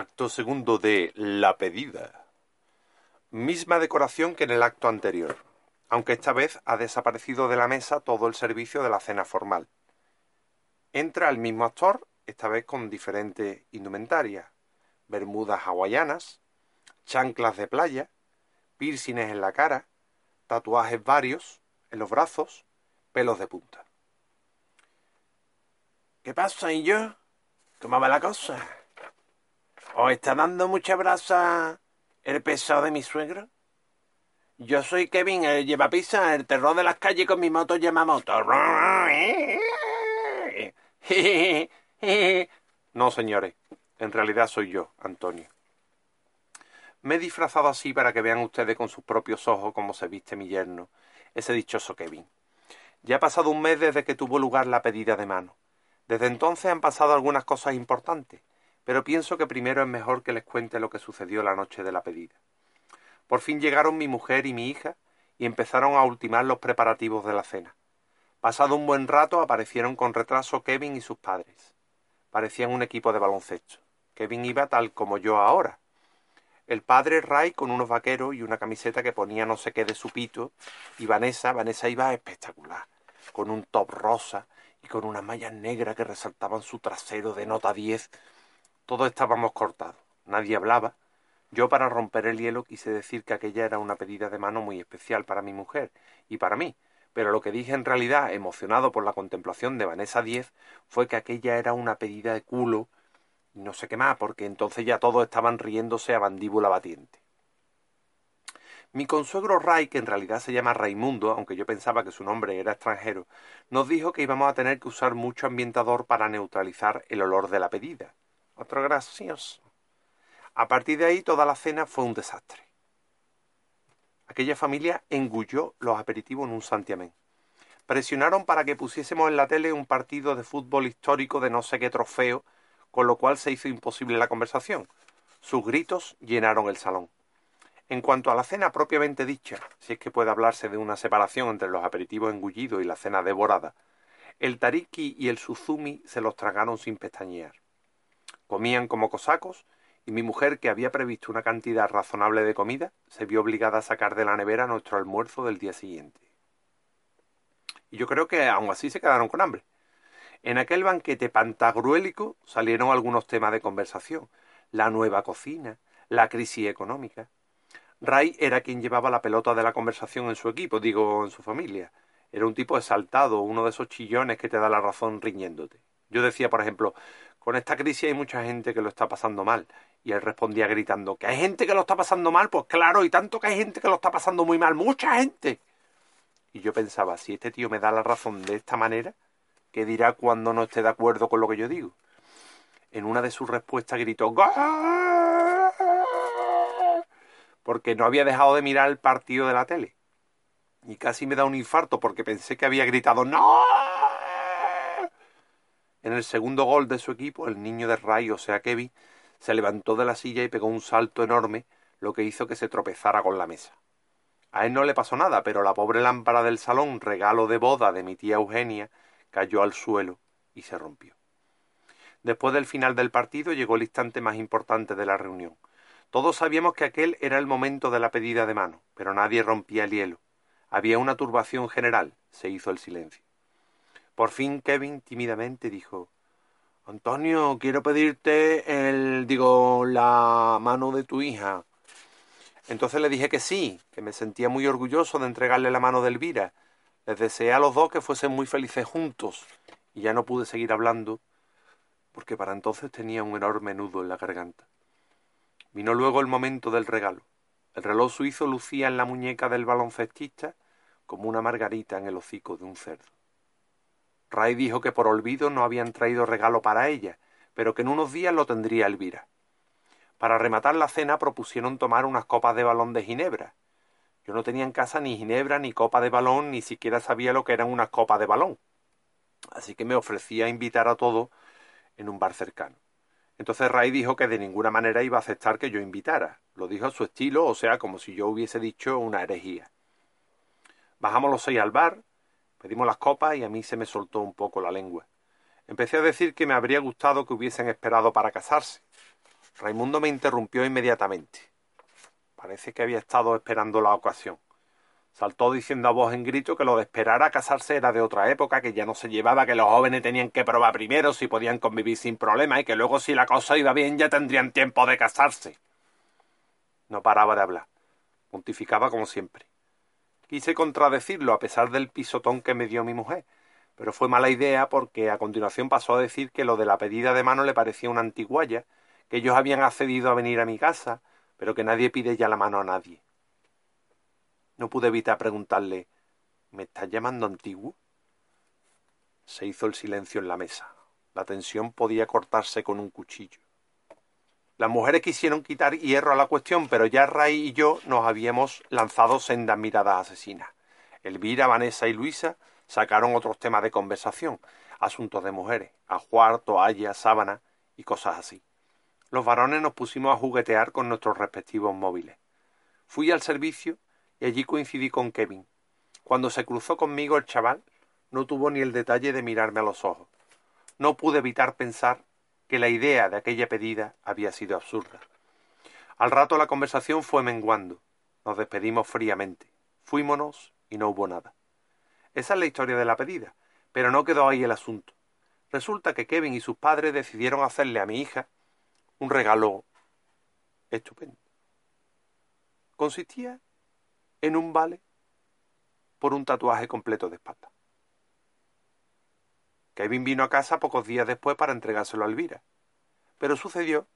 Acto segundo de La pedida. Misma decoración que en el acto anterior, aunque esta vez ha desaparecido de la mesa todo el servicio de la cena formal. Entra el mismo actor, esta vez con diferente indumentaria, bermudas hawaianas, chanclas de playa, piercings en la cara, tatuajes varios en los brazos, pelos de punta. ¿Qué pasa, y yo? ¿Cómo va la cosa? ¿Os está dando mucha brasa el pesado de mi suegro? Yo soy Kevin, el llevapisa, el terror de las calles con mi moto moto. No, señores, en realidad soy yo, Antonio. Me he disfrazado así para que vean ustedes con sus propios ojos cómo se viste mi yerno, ese dichoso Kevin. Ya ha pasado un mes desde que tuvo lugar la pedida de mano. Desde entonces han pasado algunas cosas importantes, pero pienso que primero es mejor que les cuente lo que sucedió la noche de la pedida. Por fin llegaron mi mujer y mi hija y empezaron a ultimar los preparativos de la cena. Pasado un buen rato aparecieron con retraso Kevin y sus padres. Parecían un equipo de baloncesto. Kevin iba tal como yo ahora. El padre Ray con unos vaqueros y una camiseta que ponía no sé qué de su pito. Y Vanessa, Vanessa iba espectacular, con un top rosa y con unas mallas negras que resaltaban su trasero de nota diez. Todos estábamos cortados. Nadie hablaba. Yo para romper el hielo quise decir que aquella era una pedida de mano muy especial para mi mujer y para mí, pero lo que dije en realidad, emocionado por la contemplación de Vanessa Diez, fue que aquella era una pedida de culo y no sé qué más, porque entonces ya todos estaban riéndose a bandíbula batiente. Mi consuegro Ray, que en realidad se llama Raimundo, aunque yo pensaba que su nombre era extranjero, nos dijo que íbamos a tener que usar mucho ambientador para neutralizar el olor de la pedida. Otro gracioso. A partir de ahí toda la cena fue un desastre. Aquella familia engulló los aperitivos en un santiamén. Presionaron para que pusiésemos en la tele un partido de fútbol histórico de no sé qué trofeo, con lo cual se hizo imposible la conversación. Sus gritos llenaron el salón. En cuanto a la cena propiamente dicha, si es que puede hablarse de una separación entre los aperitivos engullidos y la cena devorada, el tariki y el suzumi se los tragaron sin pestañear. Comían como cosacos y mi mujer, que había previsto una cantidad razonable de comida, se vio obligada a sacar de la nevera nuestro almuerzo del día siguiente. Y yo creo que aun así se quedaron con hambre. En aquel banquete pantagruélico salieron algunos temas de conversación, la nueva cocina, la crisis económica. Ray era quien llevaba la pelota de la conversación en su equipo, digo, en su familia. Era un tipo exaltado, uno de esos chillones que te da la razón riñéndote. Yo decía, por ejemplo, con esta crisis hay mucha gente que lo está pasando mal. Y él respondía gritando, ¿que hay gente que lo está pasando mal? Pues claro, y tanto que hay gente que lo está pasando muy mal, mucha gente. Y yo pensaba, si este tío me da la razón de esta manera, ¿qué dirá cuando no esté de acuerdo con lo que yo digo? En una de sus respuestas gritó, porque no había dejado de mirar el partido de la tele. Y casi me da un infarto porque pensé que había gritado, ¡No! En el segundo gol de su equipo, el niño de Ray, o sea Kevin, se levantó de la silla y pegó un salto enorme, lo que hizo que se tropezara con la mesa. A él no le pasó nada, pero la pobre lámpara del salón, regalo de boda de mi tía Eugenia, cayó al suelo y se rompió. Después del final del partido llegó el instante más importante de la reunión. Todos sabíamos que aquel era el momento de la pedida de mano, pero nadie rompía el hielo. Había una turbación general. Se hizo el silencio. Por fin Kevin tímidamente dijo Antonio, quiero pedirte el digo la mano de tu hija. Entonces le dije que sí, que me sentía muy orgulloso de entregarle la mano de Elvira. Les deseé a los dos que fuesen muy felices juntos, y ya no pude seguir hablando, porque para entonces tenía un enorme nudo en la garganta. Vino luego el momento del regalo. El reloj suizo lucía en la muñeca del baloncestista como una margarita en el hocico de un cerdo. Ray dijo que por olvido no habían traído regalo para ella, pero que en unos días lo tendría Elvira. Para rematar la cena propusieron tomar unas copas de balón de ginebra. Yo no tenía en casa ni ginebra, ni copa de balón, ni siquiera sabía lo que eran unas copas de balón. Así que me ofrecía invitar a todos en un bar cercano. Entonces Ray dijo que de ninguna manera iba a aceptar que yo invitara. Lo dijo a su estilo, o sea, como si yo hubiese dicho una herejía. Bajamos los seis al bar, pedimos las copas y a mí se me soltó un poco la lengua. Empecé a decir que me habría gustado que hubiesen esperado para casarse, Raimundo me interrumpió inmediatamente. Parece que había estado esperando la ocasión. Saltó diciendo a voz en grito que lo de esperar a casarse era de otra época, que ya no se llevaba, que los jóvenes tenían que probar primero si podían convivir sin problema y que luego si la cosa iba bien ya tendrían tiempo de casarse. No paraba de hablar. Pontificaba como siempre. Quise contradecirlo a pesar del pisotón que me dio mi mujer, pero fue mala idea porque a continuación pasó a decir que lo de la pedida de mano le parecía una antiguaya que ellos habían accedido a venir a mi casa, pero que nadie pide ya la mano a nadie. No pude evitar preguntarle ¿Me estás llamando antiguo? Se hizo el silencio en la mesa. La tensión podía cortarse con un cuchillo. Las mujeres quisieron quitar hierro a la cuestión, pero ya Ray y yo nos habíamos lanzado sendas miradas asesinas. Elvira, Vanessa y Luisa sacaron otros temas de conversación, asuntos de mujeres, ajuar, toallas, sábanas y cosas así los varones nos pusimos a juguetear con nuestros respectivos móviles. Fui al servicio y allí coincidí con Kevin. Cuando se cruzó conmigo el chaval, no tuvo ni el detalle de mirarme a los ojos. No pude evitar pensar que la idea de aquella pedida había sido absurda. Al rato la conversación fue menguando. Nos despedimos fríamente. Fuímonos y no hubo nada. Esa es la historia de la pedida, pero no quedó ahí el asunto. Resulta que Kevin y sus padres decidieron hacerle a mi hija un regalo estupendo. Consistía en un vale por un tatuaje completo de espalda. Kevin vino a casa pocos días después para entregárselo a Elvira. Pero sucedió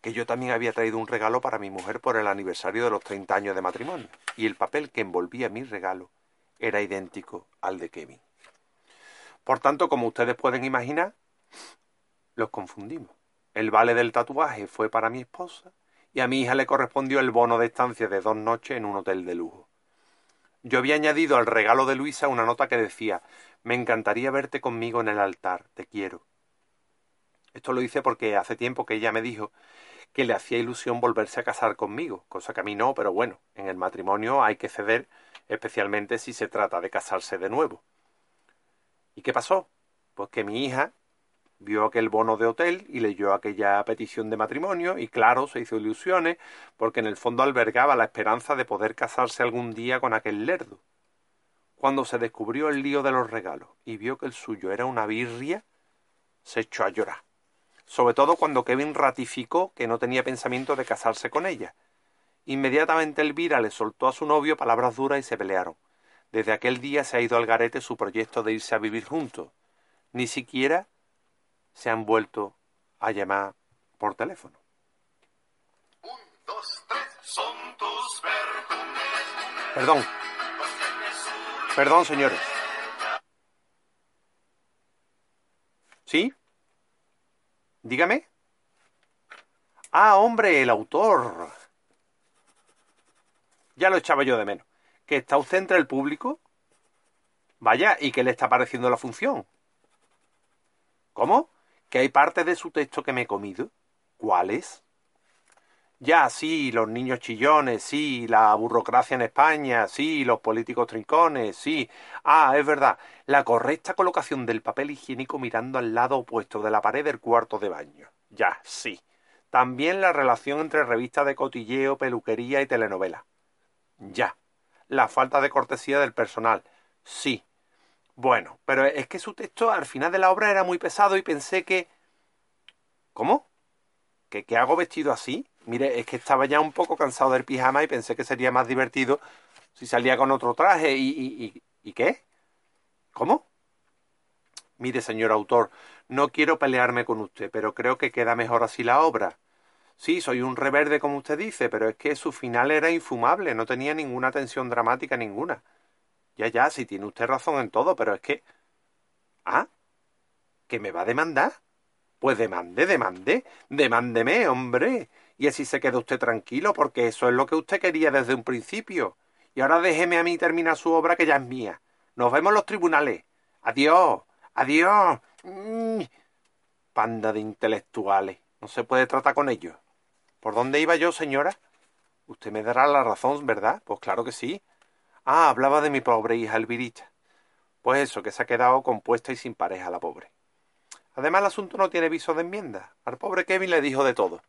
que yo también había traído un regalo para mi mujer por el aniversario de los treinta años de matrimonio, y el papel que envolvía mi regalo era idéntico al de Kevin. Por tanto, como ustedes pueden imaginar, los confundimos. El vale del tatuaje fue para mi esposa y a mi hija le correspondió el bono de estancia de dos noches en un hotel de lujo. Yo había añadido al regalo de Luisa una nota que decía Me encantaría verte conmigo en el altar, te quiero. Esto lo hice porque hace tiempo que ella me dijo que le hacía ilusión volverse a casar conmigo, cosa que a mí no, pero bueno, en el matrimonio hay que ceder, especialmente si se trata de casarse de nuevo. ¿Y qué pasó? Pues que mi hija vio aquel bono de hotel y leyó aquella petición de matrimonio y claro, se hizo ilusiones porque en el fondo albergaba la esperanza de poder casarse algún día con aquel lerdo. Cuando se descubrió el lío de los regalos y vio que el suyo era una birria, se echó a llorar. Sobre todo cuando Kevin ratificó que no tenía pensamiento de casarse con ella. Inmediatamente Elvira le soltó a su novio palabras duras y se pelearon. Desde aquel día se ha ido al garete su proyecto de irse a vivir juntos. Ni siquiera se han vuelto a llamar por teléfono. Un, dos, tres, son tus Perdón. Perdón, señores. ¿Sí? Dígame. Ah, hombre, el autor. Ya lo echaba yo de menos. ¿Que está usted entre el público? Vaya, ¿y qué le está pareciendo la función? ¿Cómo? Que hay partes de su texto que me he comido. ¿Cuáles? Ya, sí, los niños chillones, sí, la burocracia en España, sí, los políticos trincones, sí. Ah, es verdad, la correcta colocación del papel higiénico mirando al lado opuesto de la pared del cuarto de baño. Ya, sí. También la relación entre revistas de cotilleo, peluquería y telenovela. Ya. La falta de cortesía del personal. Sí. Bueno, pero es que su texto al final de la obra era muy pesado y pensé que... ¿Cómo? ¿Que qué hago vestido así? Mire, es que estaba ya un poco cansado del pijama y pensé que sería más divertido si salía con otro traje y... ¿Y, y, qué? ¿Cómo? Mire, señor autor, no quiero pelearme con usted, pero creo que queda mejor así la obra. Sí, soy un reverde como usted dice, pero es que su final era infumable, no tenía ninguna tensión dramática ninguna. Ya, ya, si tiene usted razón en todo, pero es que... ¿Ah? ¿Que me va a demandar? Pues demande, demande, demándeme, hombre. Y así se queda usted tranquilo, porque eso es lo que usted quería desde un principio. Y ahora déjeme a mí terminar su obra que ya es mía. Nos vemos en los tribunales. Adiós, adiós. Mm. Panda de intelectuales. No se puede tratar con ellos. ¿Por dónde iba yo, señora? Usted me dará la razón, ¿verdad? Pues claro que sí. Ah, hablaba de mi pobre hija Elvirita. Pues eso, que se ha quedado compuesta y sin pareja la pobre. Además, el asunto no tiene viso de enmienda. Al pobre Kevin le dijo de todo.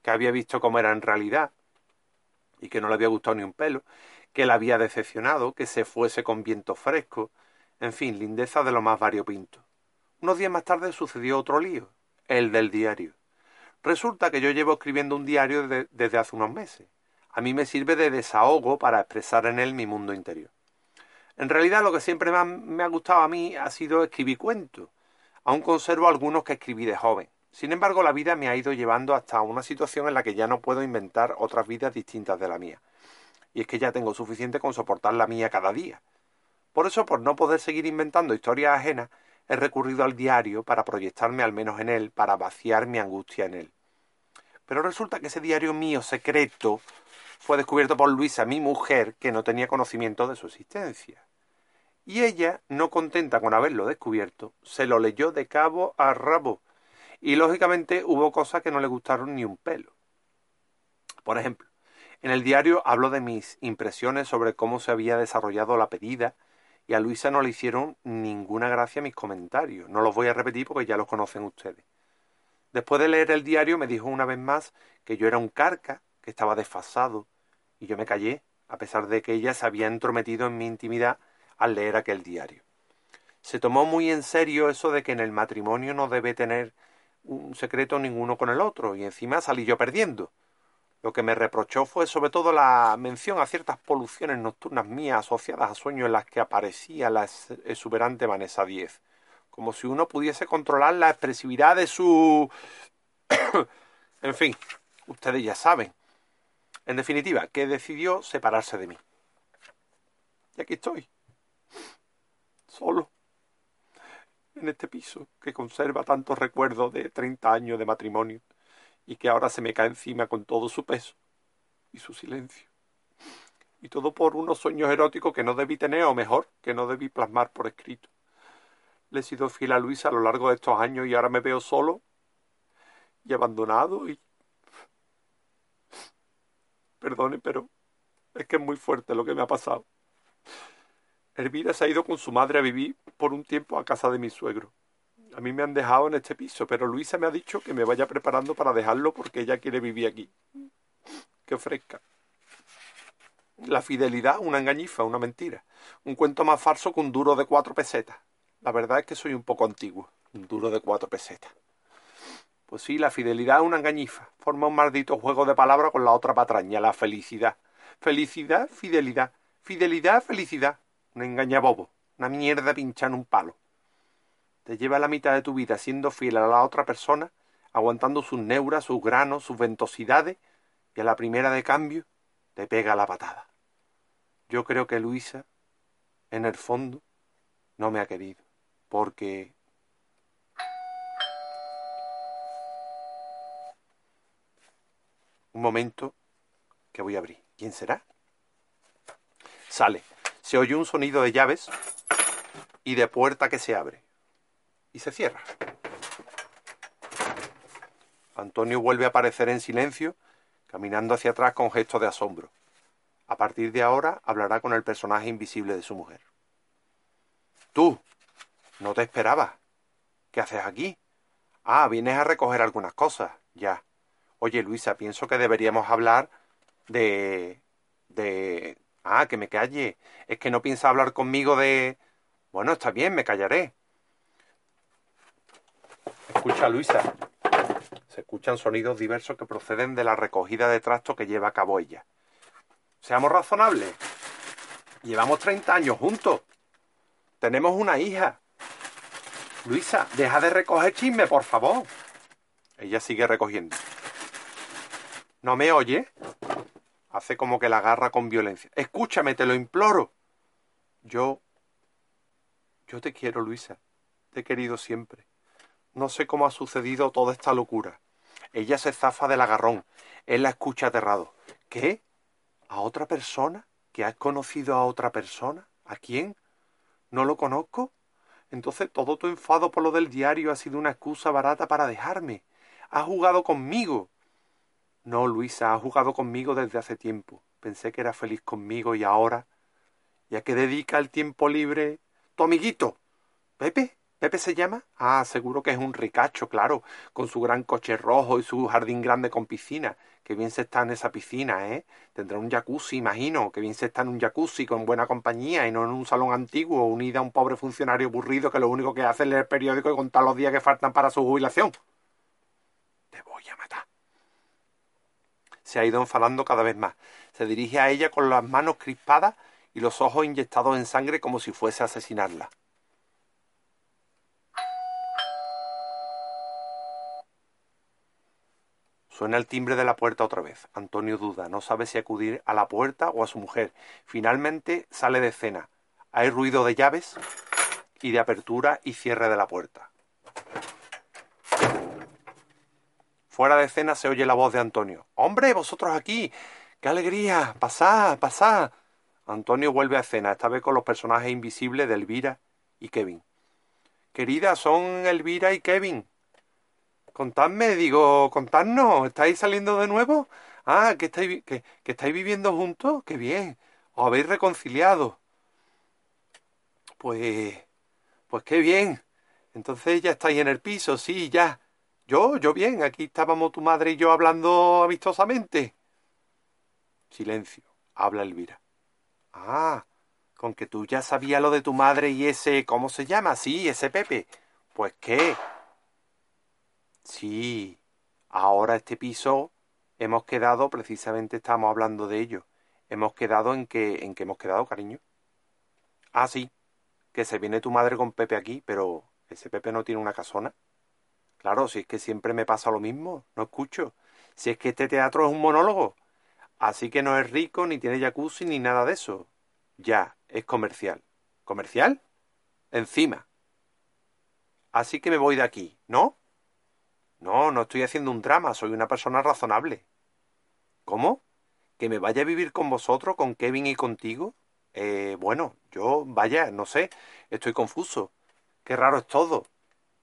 Que había visto cómo era en realidad y que no le había gustado ni un pelo, que la había decepcionado, que se fuese con viento fresco, en fin, lindeza de lo más variopinto. Unos días más tarde sucedió otro lío, el del diario. Resulta que yo llevo escribiendo un diario desde hace unos meses. A mí me sirve de desahogo para expresar en él mi mundo interior. En realidad lo que siempre más me ha gustado a mí ha sido escribir cuentos. Aún conservo algunos que escribí de joven. Sin embargo, la vida me ha ido llevando hasta una situación en la que ya no puedo inventar otras vidas distintas de la mía. Y es que ya tengo suficiente con soportar la mía cada día. Por eso, por no poder seguir inventando historias ajenas, he recurrido al diario para proyectarme al menos en él, para vaciar mi angustia en él. Pero resulta que ese diario mío secreto fue descubierto por Luisa, mi mujer, que no tenía conocimiento de su existencia. Y ella, no contenta con haberlo descubierto, se lo leyó de cabo a rabo. Y lógicamente hubo cosas que no le gustaron ni un pelo. Por ejemplo, en el diario hablo de mis impresiones sobre cómo se había desarrollado la pedida, y a Luisa no le hicieron ninguna gracia mis comentarios. No los voy a repetir porque ya los conocen ustedes. Después de leer el diario me dijo una vez más que yo era un carca, que estaba desfasado, y yo me callé, a pesar de que ella se había entrometido en mi intimidad al leer aquel diario. Se tomó muy en serio eso de que en el matrimonio no debe tener un secreto ninguno con el otro, y encima salí yo perdiendo. Lo que me reprochó fue sobre todo la mención a ciertas poluciones nocturnas mías asociadas a sueños en las que aparecía la exuberante Vanessa Diez, como si uno pudiese controlar la expresividad de su... en fin, ustedes ya saben. En definitiva, que decidió separarse de mí. Y aquí estoy, solo, en este piso que conserva tantos recuerdos de treinta años de matrimonio y que ahora se me cae encima con todo su peso y su silencio. Y todo por unos sueños eróticos que no debí tener, o mejor, que no debí plasmar por escrito. Le he sido fiel a Luisa a lo largo de estos años y ahora me veo solo y abandonado y... Perdone, pero es que es muy fuerte lo que me ha pasado. Elvira se ha ido con su madre a vivir por un tiempo a casa de mi suegro. A mí me han dejado en este piso, pero Luisa me ha dicho que me vaya preparando para dejarlo porque ella quiere vivir aquí. Qué fresca. La fidelidad, una engañifa, una mentira. Un cuento más falso que un duro de cuatro pesetas. La verdad es que soy un poco antiguo. Un duro de cuatro pesetas. Pues sí, la fidelidad es una engañifa. Forma un maldito juego de palabras con la otra patraña, la felicidad. Felicidad, fidelidad. Fidelidad, felicidad. Un engañabobo. Una mierda pincha en un palo te lleva la mitad de tu vida siendo fiel a la otra persona, aguantando sus neuras, sus granos, sus ventosidades, y a la primera de cambio te pega la patada. Yo creo que Luisa, en el fondo, no me ha querido, porque... Un momento que voy a abrir. ¿Quién será? Sale. Se oye un sonido de llaves y de puerta que se abre y se cierra. Antonio vuelve a aparecer en silencio, caminando hacia atrás con gesto de asombro. A partir de ahora hablará con el personaje invisible de su mujer. Tú, no te esperaba. ¿Qué haces aquí? Ah, vienes a recoger algunas cosas. Ya. Oye, Luisa, pienso que deberíamos hablar de... de... Ah, que me calle. Es que no piensa hablar conmigo de... Bueno, está bien, me callaré. Escucha, Luisa. Se escuchan sonidos diversos que proceden de la recogida de trasto que lleva a cabo ella. Seamos razonables. Llevamos 30 años juntos. Tenemos una hija. Luisa, deja de recoger chisme, por favor. Ella sigue recogiendo. ¿No me oye? Hace como que la agarra con violencia. Escúchame, te lo imploro. Yo... Yo te quiero, Luisa. Te he querido siempre no sé cómo ha sucedido toda esta locura. Ella se zafa del agarrón. Él la escucha aterrado. ¿Qué? ¿A otra persona? ¿Que has conocido a otra persona? ¿A quién? ¿No lo conozco? Entonces todo tu enfado por lo del diario ha sido una excusa barata para dejarme. Has jugado conmigo. No, Luisa, has jugado conmigo desde hace tiempo. Pensé que era feliz conmigo y ahora. ¿Y a qué dedica el tiempo libre? Tu amiguito. ¿Pepe? ¿Pepe se llama? Ah, seguro que es un ricacho, claro, con su gran coche rojo y su jardín grande con piscina. Que bien se está en esa piscina, ¿eh? Tendrá un jacuzzi, imagino, que bien se está en un jacuzzi con buena compañía y no en un salón antiguo unida a un pobre funcionario aburrido que lo único que hace es leer el periódico y contar los días que faltan para su jubilación. Te voy a matar. Se ha ido enfadando cada vez más. Se dirige a ella con las manos crispadas y los ojos inyectados en sangre como si fuese a asesinarla. Suena el timbre de la puerta otra vez. Antonio duda, no sabe si acudir a la puerta o a su mujer. Finalmente sale de cena. Hay ruido de llaves y de apertura y cierre de la puerta. Fuera de cena se oye la voz de Antonio. ¡Hombre, vosotros aquí! ¡Qué alegría! ¡Pasad, pasad! Antonio vuelve a cena, esta vez con los personajes invisibles de Elvira y Kevin. Querida, son Elvira y Kevin. Contadme, digo, contadnos, ¿estáis saliendo de nuevo? Ah, que estáis, que estáis viviendo juntos, qué bien. Os habéis reconciliado. Pues, pues qué bien. Entonces ya estáis en el piso, sí, ya. Yo, yo bien, aquí estábamos tu madre y yo hablando amistosamente. Silencio, habla Elvira. Ah, con que tú ya sabías lo de tu madre y ese, ¿cómo se llama? Sí, ese Pepe. Pues qué, Sí, ahora este piso hemos quedado, precisamente estamos hablando de ello. Hemos quedado en que, en que hemos quedado, cariño. Ah, sí, que se viene tu madre con Pepe aquí, pero ese Pepe no tiene una casona. Claro, si es que siempre me pasa lo mismo, no escucho. Si es que este teatro es un monólogo. Así que no es rico, ni tiene jacuzzi, ni nada de eso. Ya, es comercial. ¿Comercial? Encima. Así que me voy de aquí, ¿no? No, no estoy haciendo un drama, soy una persona razonable. ¿Cómo? ¿Que me vaya a vivir con vosotros, con Kevin y contigo? Eh, bueno, yo, vaya, no sé, estoy confuso. Qué raro es todo.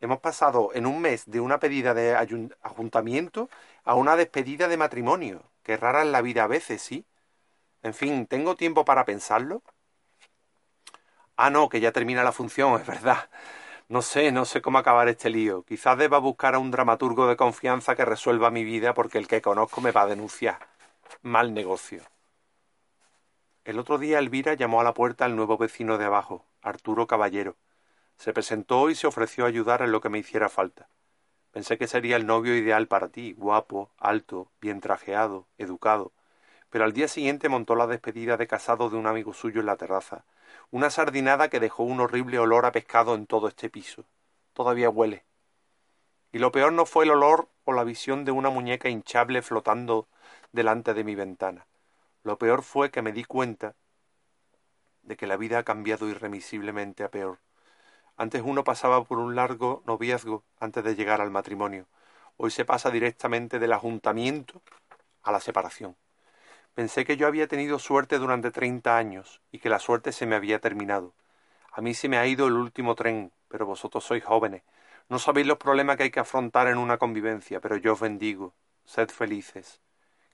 Hemos pasado en un mes de una pedida de ajuntamiento a una despedida de matrimonio. Qué rara es la vida a veces, ¿sí? En fin, ¿tengo tiempo para pensarlo? Ah, no, que ya termina la función, es verdad. No sé, no sé cómo acabar este lío. Quizás deba buscar a un dramaturgo de confianza que resuelva mi vida porque el que conozco me va a denunciar. Mal negocio. El otro día Elvira llamó a la puerta al nuevo vecino de abajo, Arturo Caballero. Se presentó y se ofreció a ayudar en lo que me hiciera falta. Pensé que sería el novio ideal para ti, guapo, alto, bien trajeado, educado. Pero al día siguiente montó la despedida de casado de un amigo suyo en la terraza, una sardinada que dejó un horrible olor a pescado en todo este piso. Todavía huele. Y lo peor no fue el olor o la visión de una muñeca hinchable flotando delante de mi ventana. Lo peor fue que me di cuenta de que la vida ha cambiado irremisiblemente a peor. Antes uno pasaba por un largo noviazgo antes de llegar al matrimonio. Hoy se pasa directamente del ajuntamiento a la separación. Pensé que yo había tenido suerte durante treinta años y que la suerte se me había terminado. A mí se me ha ido el último tren, pero vosotros sois jóvenes. No sabéis los problemas que hay que afrontar en una convivencia, pero yo os bendigo. Sed felices.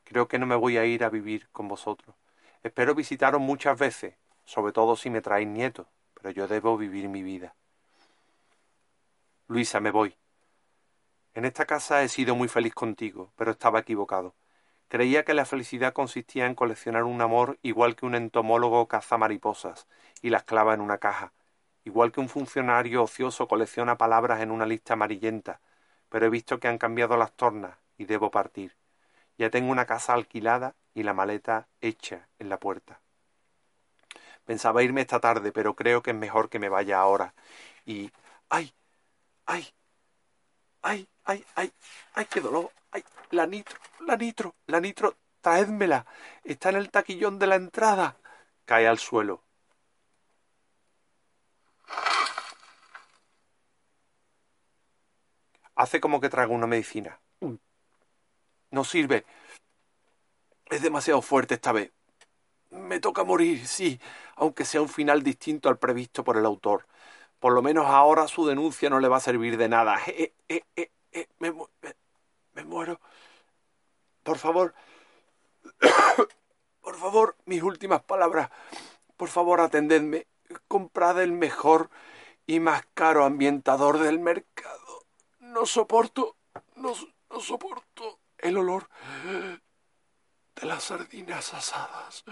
Creo que no me voy a ir a vivir con vosotros. Espero visitaros muchas veces, sobre todo si me traéis nietos, pero yo debo vivir mi vida. Luisa, me voy. En esta casa he sido muy feliz contigo, pero estaba equivocado. Creía que la felicidad consistía en coleccionar un amor igual que un entomólogo caza mariposas y las clava en una caja, igual que un funcionario ocioso colecciona palabras en una lista amarillenta, pero he visto que han cambiado las tornas y debo partir. Ya tengo una casa alquilada y la maleta hecha en la puerta. Pensaba irme esta tarde, pero creo que es mejor que me vaya ahora. Y. ¡Ay! ¡Ay! ¡Ay! ¡Ay! ¡Ay! ¡Ay! ¡Qué dolor! ¡Ay! La nitro, la nitro, la nitro, traédmela. Está en el taquillón de la entrada. Cae al suelo. Hace como que traga una medicina. No sirve. Es demasiado fuerte esta vez. Me toca morir, sí, aunque sea un final distinto al previsto por el autor. Por lo menos ahora su denuncia no le va a servir de nada. Eh, eh, eh, me, me, me muero. Por favor. Por favor, mis últimas palabras. Por favor, atendedme. Comprad el mejor y más caro ambientador del mercado. No soporto, no, no soporto el olor de las sardinas asadas.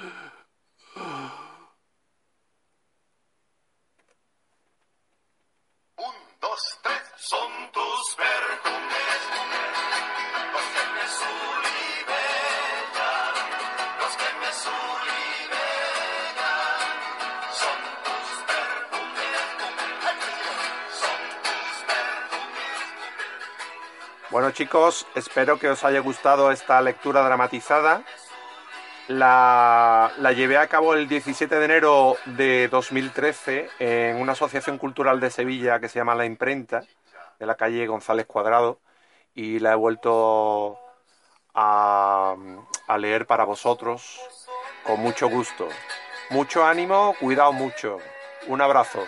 Bueno chicos, espero que os haya gustado esta lectura dramatizada. La, la, llevé a cabo el 17 de enero de 2013 en una asociación cultural de Sevilla que se llama La Imprenta, de la calle González Cuadrado, y la he vuelto a, a leer para vosotros con mucho gusto. Mucho ánimo, cuidado mucho. Un abrazo.